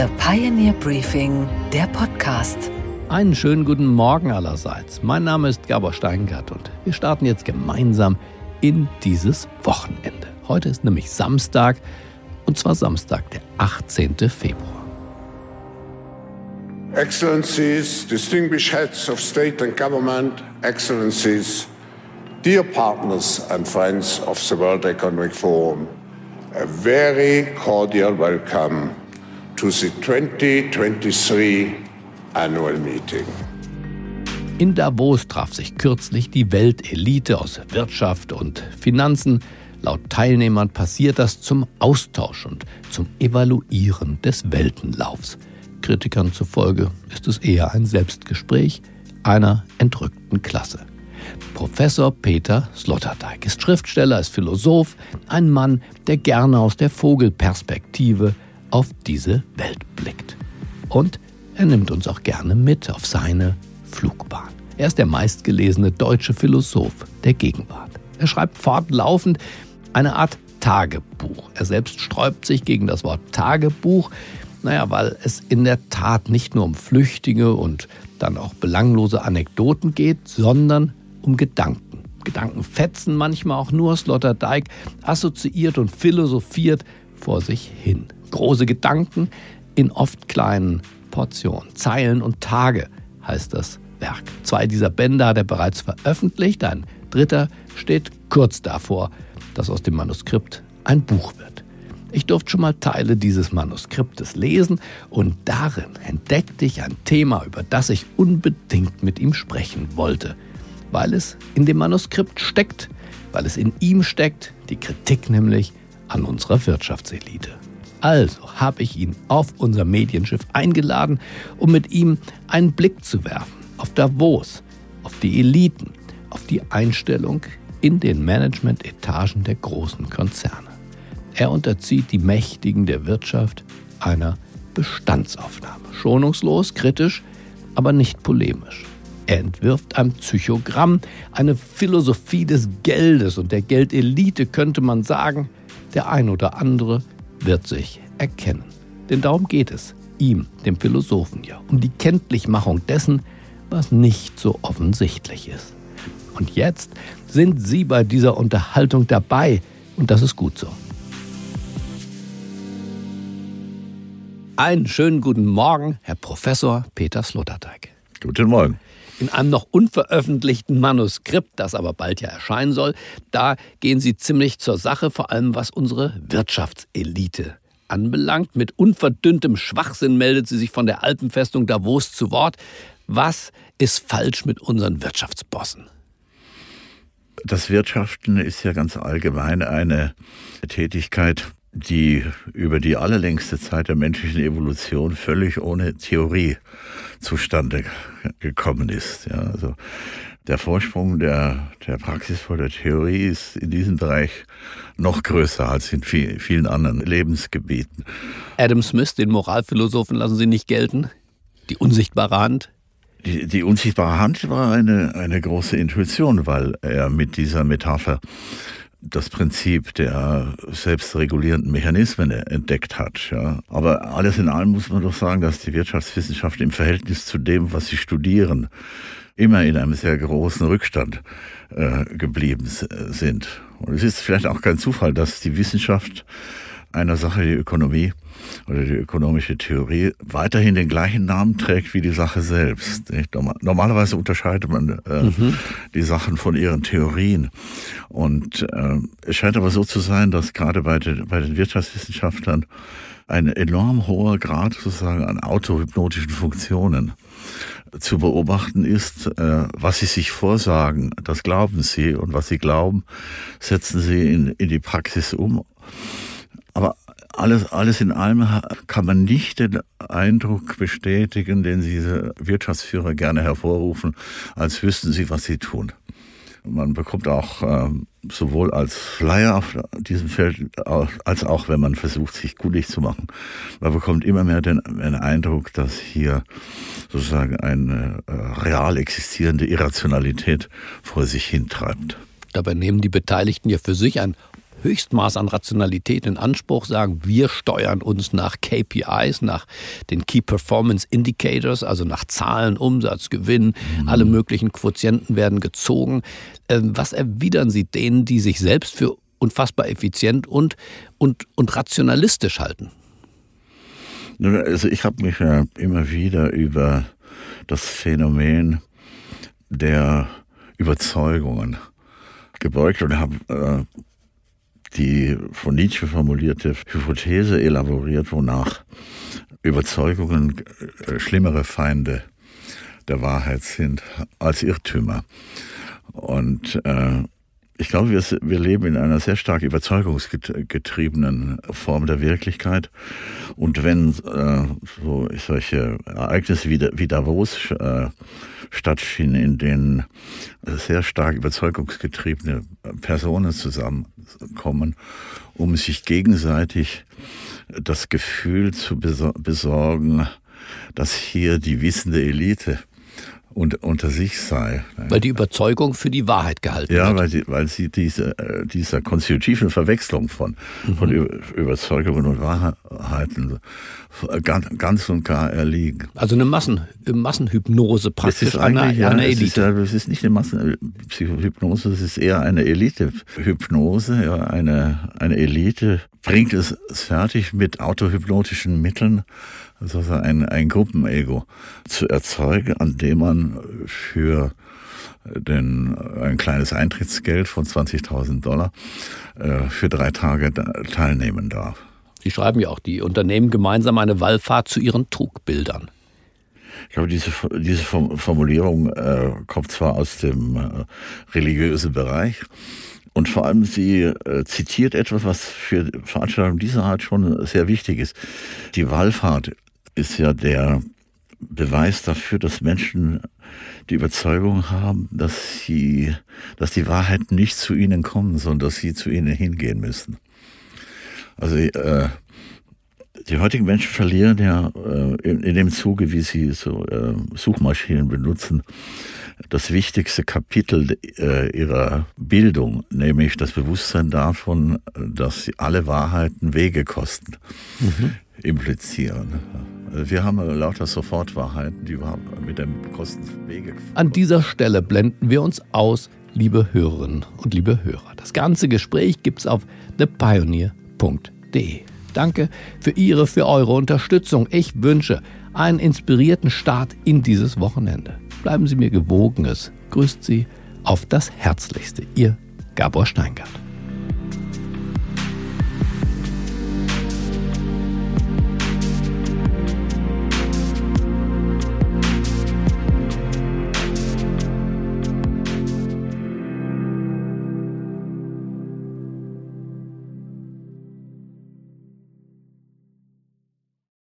The Pioneer Briefing, der Podcast. Einen schönen guten Morgen allerseits. Mein Name ist Gabor Steingart und wir starten jetzt gemeinsam in dieses Wochenende. Heute ist nämlich Samstag und zwar Samstag, der 18. Februar. Excellencies, distinguished heads of state and government, Excellencies, dear partners and friends of the World Economic Forum, a very cordial welcome to the 2023 Annual Meeting. In Davos traf sich kürzlich die Weltelite aus Wirtschaft und Finanzen. Laut Teilnehmern passiert das zum Austausch und zum Evaluieren des Weltenlaufs. Kritikern zufolge ist es eher ein Selbstgespräch einer entrückten Klasse. Professor Peter Sloterdijk ist Schriftsteller, ist Philosoph, ein Mann, der gerne aus der Vogelperspektive auf diese Welt blickt. Und er nimmt uns auch gerne mit auf seine Flugbahn. Er ist der meistgelesene deutsche Philosoph der Gegenwart. Er schreibt fortlaufend eine Art Tagebuch. Er selbst sträubt sich gegen das Wort Tagebuch, naja, weil es in der Tat nicht nur um flüchtige und dann auch belanglose Anekdoten geht, sondern um Gedanken. Gedanken fetzen manchmal auch nur. Sloterdijk assoziiert und philosophiert vor sich hin. Große Gedanken in oft kleinen Portionen. Zeilen und Tage heißt das Werk. Zwei dieser Bände hat er bereits veröffentlicht. Ein dritter steht kurz davor, dass aus dem Manuskript ein Buch wird. Ich durfte schon mal Teile dieses Manuskriptes lesen und darin entdeckte ich ein Thema, über das ich unbedingt mit ihm sprechen wollte, weil es in dem Manuskript steckt, weil es in ihm steckt, die Kritik nämlich an unserer Wirtschaftselite. Also habe ich ihn auf unser Medienschiff eingeladen, um mit ihm einen Blick zu werfen auf Davos, auf die Eliten, auf die Einstellung in den Management-Etagen der großen Konzerne. Er unterzieht die Mächtigen der Wirtschaft einer Bestandsaufnahme. Schonungslos, kritisch, aber nicht polemisch. Er entwirft ein Psychogramm, eine Philosophie des Geldes und der Geldelite könnte man sagen, der ein oder andere wird sich erkennen. Denn darum geht es, ihm, dem Philosophen ja, um die Kenntlichmachung dessen, was nicht so offensichtlich ist. Und jetzt sind Sie bei dieser Unterhaltung dabei und das ist gut so. Einen schönen guten Morgen, Herr Professor Peter Sloterdijk. Guten Morgen. In einem noch unveröffentlichten Manuskript, das aber bald ja erscheinen soll, da gehen Sie ziemlich zur Sache, vor allem was unsere Wirtschaftselite anbelangt. Mit unverdünntem Schwachsinn meldet sie sich von der Alpenfestung Davos zu Wort. Was ist falsch mit unseren Wirtschaftsbossen? Das Wirtschaften ist ja ganz allgemein eine Tätigkeit, die über die allerlängste Zeit der menschlichen Evolution völlig ohne Theorie zustande gekommen ist. Ja, also der Vorsprung der, der Praxis vor der Theorie ist in diesem Bereich noch größer als in viel, vielen anderen Lebensgebieten. Adam Smith, den Moralphilosophen, lassen Sie nicht gelten? Die unsichtbare Hand? Die, die unsichtbare Hand war eine, eine große Intuition, weil er mit dieser Metapher das Prinzip der selbstregulierenden Mechanismen entdeckt hat. Ja. Aber alles in allem muss man doch sagen, dass die Wirtschaftswissenschaften im Verhältnis zu dem, was sie studieren, immer in einem sehr großen Rückstand äh, geblieben sind. Und es ist vielleicht auch kein Zufall, dass die Wissenschaft einer Sache, die Ökonomie oder die ökonomische Theorie, weiterhin den gleichen Namen trägt wie die Sache selbst. Normalerweise unterscheidet man äh, mhm. die Sachen von ihren Theorien. Und äh, es scheint aber so zu sein, dass gerade bei den, bei den Wirtschaftswissenschaftlern ein enorm hoher Grad sozusagen an autohypnotischen Funktionen zu beobachten ist, äh, was sie sich vorsagen, das glauben sie und was sie glauben, setzen sie in, in die Praxis um. Aber alles, alles in allem kann man nicht den Eindruck bestätigen, den diese Wirtschaftsführer gerne hervorrufen, als wüssten sie, was sie tun. Man bekommt auch ähm, sowohl als Flyer auf diesem Feld, als auch wenn man versucht, sich kundig zu machen, man bekommt immer mehr den, den Eindruck, dass hier sozusagen eine äh, real existierende Irrationalität vor sich hintreibt. Dabei nehmen die Beteiligten ja für sich ein Höchstmaß an Rationalität in Anspruch, sagen, wir steuern uns nach KPIs, nach den Key Performance Indicators, also nach Zahlen, Umsatz, Gewinn, mhm. alle möglichen Quotienten werden gezogen. Ähm, was erwidern Sie denen, die sich selbst für unfassbar effizient und, und, und rationalistisch halten? Also ich habe mich ja immer wieder über das Phänomen der Überzeugungen gebeugt und habe äh, die von Nietzsche formulierte Hypothese elaboriert, wonach Überzeugungen äh, schlimmere Feinde der Wahrheit sind als Irrtümer. Und äh, ich glaube, wir, wir, leben in einer sehr stark überzeugungsgetriebenen Form der Wirklichkeit. Und wenn äh, so solche Ereignisse wie, wie Davos äh, stattfinden, in denen sehr stark überzeugungsgetriebene Personen zusammenkommen, um sich gegenseitig das Gefühl zu besorgen, dass hier die wissende Elite und, unter sich sei. Weil die Überzeugung für die Wahrheit gehalten ja, wird. Ja, weil, sie, weil sie diese, äh, dieser konstitutiven Verwechslung von, mhm. von Überzeugungen und Wahrheiten ganz, ganz und gar erliegen. Also eine Massen, Massenhypnose praktisch es ist einer, eine ja, Elite. Es ist, es ist nicht eine Massenhypnose, es ist eher eine Elite-Hypnose. Ja, eine, eine Elite bringt es fertig mit autohypnotischen Mitteln also ein, ein Gruppenego zu erzeugen, an dem man für den, ein kleines Eintrittsgeld von 20.000 Dollar äh, für drei Tage teilnehmen darf. Sie schreiben ja auch, die Unternehmen gemeinsam eine Wallfahrt zu ihren Trugbildern. Ich glaube, diese, diese Formulierung äh, kommt zwar aus dem äh, religiösen Bereich, und vor allem, sie äh, zitiert etwas, was für Veranstaltungen dieser Art schon sehr wichtig ist. Die Wallfahrt ist ja der Beweis dafür, dass Menschen die Überzeugung haben, dass sie, dass die Wahrheit nicht zu ihnen kommen, sondern dass sie zu ihnen hingehen müssen. Also äh, die heutigen Menschen verlieren ja äh, in, in, dem Zuge, wie sie so äh, Suchmaschinen benutzen, das wichtigste Kapitel äh, ihrer Bildung, nämlich das Bewusstsein davon, dass alle Wahrheiten Wege kosten, mhm. implizieren. Wir haben lauter Sofortwahrheiten, die wir mit dem Kostenwege. An dieser Stelle blenden wir uns aus, liebe Hörerinnen und liebe Hörer. Das ganze Gespräch gibt es auf thepioneer.de. Danke für Ihre, für eure Unterstützung. Ich wünsche einen inspirierten Start in dieses Wochenende. Bleiben Sie mir gewogen. Es grüßt Sie auf das Herzlichste. Ihr Gabor Steingart.